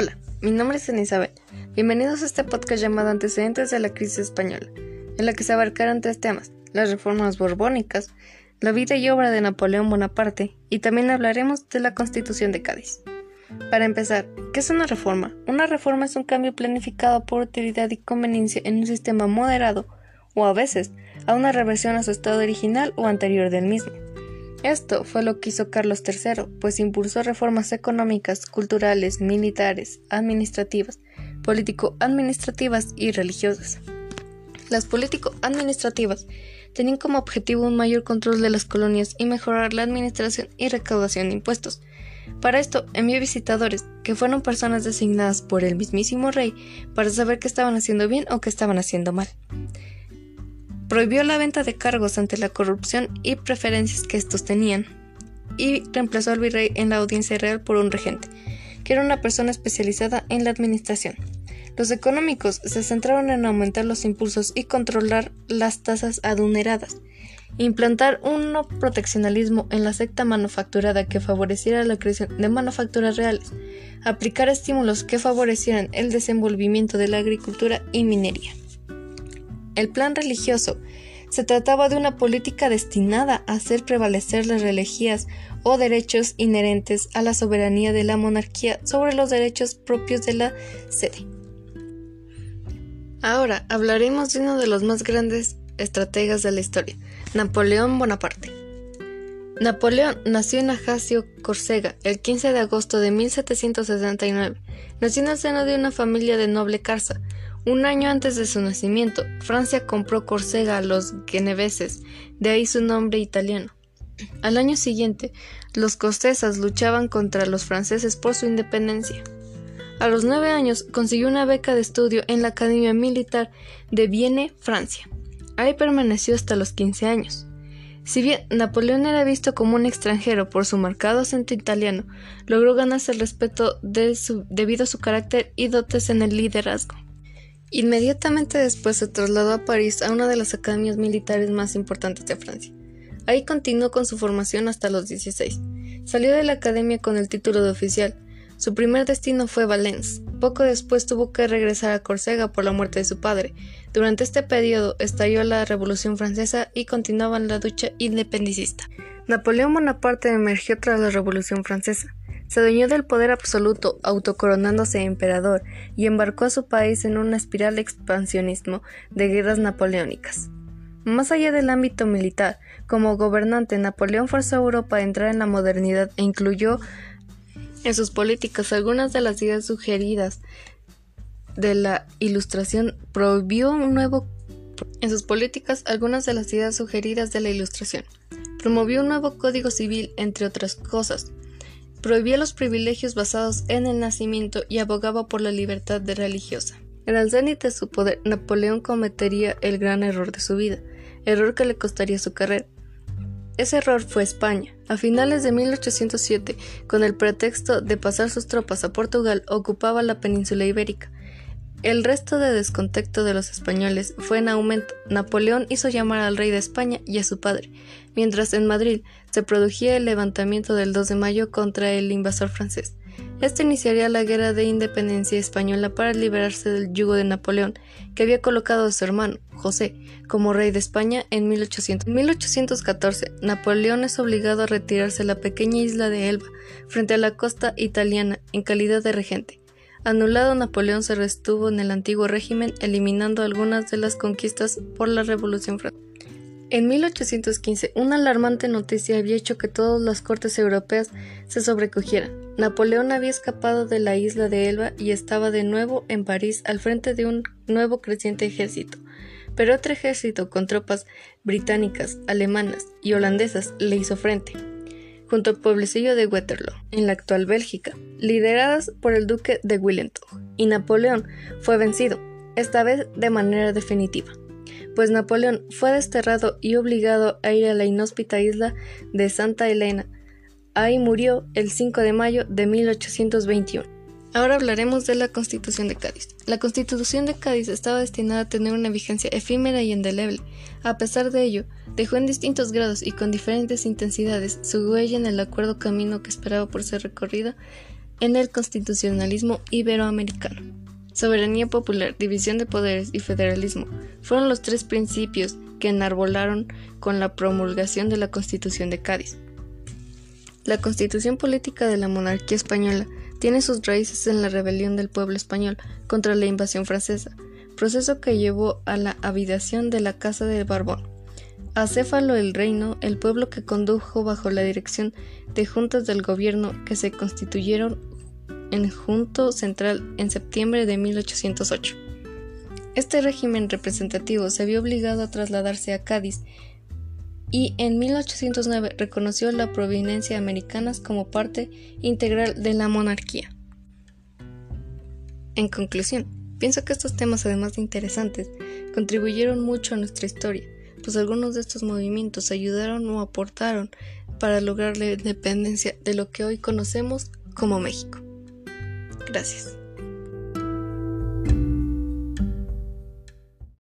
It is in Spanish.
Hola, mi nombre es Ana Isabel. Bienvenidos a este podcast llamado Antecedentes de la Crisis Española, en la que se abarcarán tres temas, las reformas borbónicas, la vida y obra de Napoleón Bonaparte y también hablaremos de la Constitución de Cádiz. Para empezar, ¿qué es una reforma? Una reforma es un cambio planificado por utilidad y conveniencia en un sistema moderado o a veces a una reversión a su estado original o anterior del mismo. Esto fue lo que hizo Carlos III, pues impulsó reformas económicas, culturales, militares, administrativas, político-administrativas y religiosas. Las político-administrativas tenían como objetivo un mayor control de las colonias y mejorar la administración y recaudación de impuestos. Para esto envió visitadores, que fueron personas designadas por el mismísimo rey para saber qué estaban haciendo bien o qué estaban haciendo mal prohibió la venta de cargos ante la corrupción y preferencias que estos tenían, y reemplazó al virrey en la audiencia real por un regente, que era una persona especializada en la administración. Los económicos se centraron en aumentar los impulsos y controlar las tasas aduneradas, implantar un no proteccionalismo en la secta manufacturada que favoreciera la creación de manufacturas reales, aplicar estímulos que favorecieran el desenvolvimiento de la agricultura y minería el plan religioso. Se trataba de una política destinada a hacer prevalecer las religías o derechos inherentes a la soberanía de la monarquía sobre los derechos propios de la sede. Ahora hablaremos de uno de los más grandes estrategas de la historia, Napoleón Bonaparte. Napoleón nació en Ajaccio, Córcega, el 15 de agosto de 1769. Nació en el seno de una familia de noble carza. Un año antes de su nacimiento, Francia compró Córcega a los geneveses, de ahí su nombre italiano. Al año siguiente, los costesas luchaban contra los franceses por su independencia. A los nueve años consiguió una beca de estudio en la Academia Militar de Vienne, Francia. Ahí permaneció hasta los quince años. Si bien Napoleón era visto como un extranjero por su marcado acento italiano, logró ganarse el respeto debido a su carácter y dotes en el liderazgo. Inmediatamente después se trasladó a París a una de las academias militares más importantes de Francia. Ahí continuó con su formación hasta los 16. Salió de la academia con el título de oficial. Su primer destino fue Valence. Poco después tuvo que regresar a Córcega por la muerte de su padre. Durante este periodo estalló la Revolución Francesa y continuaba la ducha independicista. Napoleón Bonaparte emergió tras la Revolución Francesa. Se adueñó del poder absoluto, autocoronándose emperador, y embarcó a su país en una espiral de expansionismo de guerras napoleónicas. Más allá del ámbito militar, como gobernante, Napoleón forzó a Europa a entrar en la modernidad e incluyó en sus políticas algunas de las ideas sugeridas de la Ilustración, prohibió un nuevo en sus políticas algunas de las ideas sugeridas de la Ilustración. Promovió un nuevo código civil, entre otras cosas, prohibía los privilegios basados en el nacimiento y abogaba por la libertad de religiosa. En el cenit de su poder, Napoleón cometería el gran error de su vida, error que le costaría su carrera. Ese error fue España. A finales de 1807, con el pretexto de pasar sus tropas a Portugal, ocupaba la península ibérica. El resto de descontento de los españoles fue en aumento. Napoleón hizo llamar al rey de España y a su padre, mientras en Madrid se produjía el levantamiento del 2 de mayo contra el invasor francés. Este iniciaría la guerra de independencia española para liberarse del yugo de Napoleón, que había colocado a su hermano, José, como rey de España en 1800. En 1814, Napoleón es obligado a retirarse a la pequeña isla de Elba, frente a la costa italiana, en calidad de regente. Anulado Napoleón se restuvo en el antiguo régimen, eliminando algunas de las conquistas por la Revolución Francesa. En 1815, una alarmante noticia había hecho que todas las cortes europeas se sobrecogieran. Napoleón había escapado de la isla de Elba y estaba de nuevo en París al frente de un nuevo creciente ejército. Pero otro ejército con tropas británicas, alemanas y holandesas le hizo frente junto al pueblecillo de Waterloo, en la actual Bélgica, lideradas por el duque de Wellington, y Napoleón fue vencido, esta vez de manera definitiva, pues Napoleón fue desterrado y obligado a ir a la inhóspita isla de Santa Elena. Ahí murió el 5 de mayo de 1821. Ahora hablaremos de la Constitución de Cádiz. La Constitución de Cádiz estaba destinada a tener una vigencia efímera y indeleble. A pesar de ello, dejó en distintos grados y con diferentes intensidades su huella en el acuerdo camino que esperaba por ser recorrido en el constitucionalismo iberoamericano. Soberanía popular, división de poderes y federalismo fueron los tres principios que enarbolaron con la promulgación de la Constitución de Cádiz. La constitución política de la monarquía española tiene sus raíces en la rebelión del pueblo español contra la invasión francesa, proceso que llevó a la habidación de la Casa de Barbón. Acéfalo el reino, el pueblo que condujo bajo la dirección de juntas del gobierno que se constituyeron en Junto Central en septiembre de 1808. Este régimen representativo se vio obligado a trasladarse a Cádiz y en 1809 reconoció la providencia americanas como parte integral de la monarquía. En conclusión, pienso que estos temas, además de interesantes, contribuyeron mucho a nuestra historia, pues algunos de estos movimientos ayudaron o aportaron para lograr la independencia de lo que hoy conocemos como México. Gracias.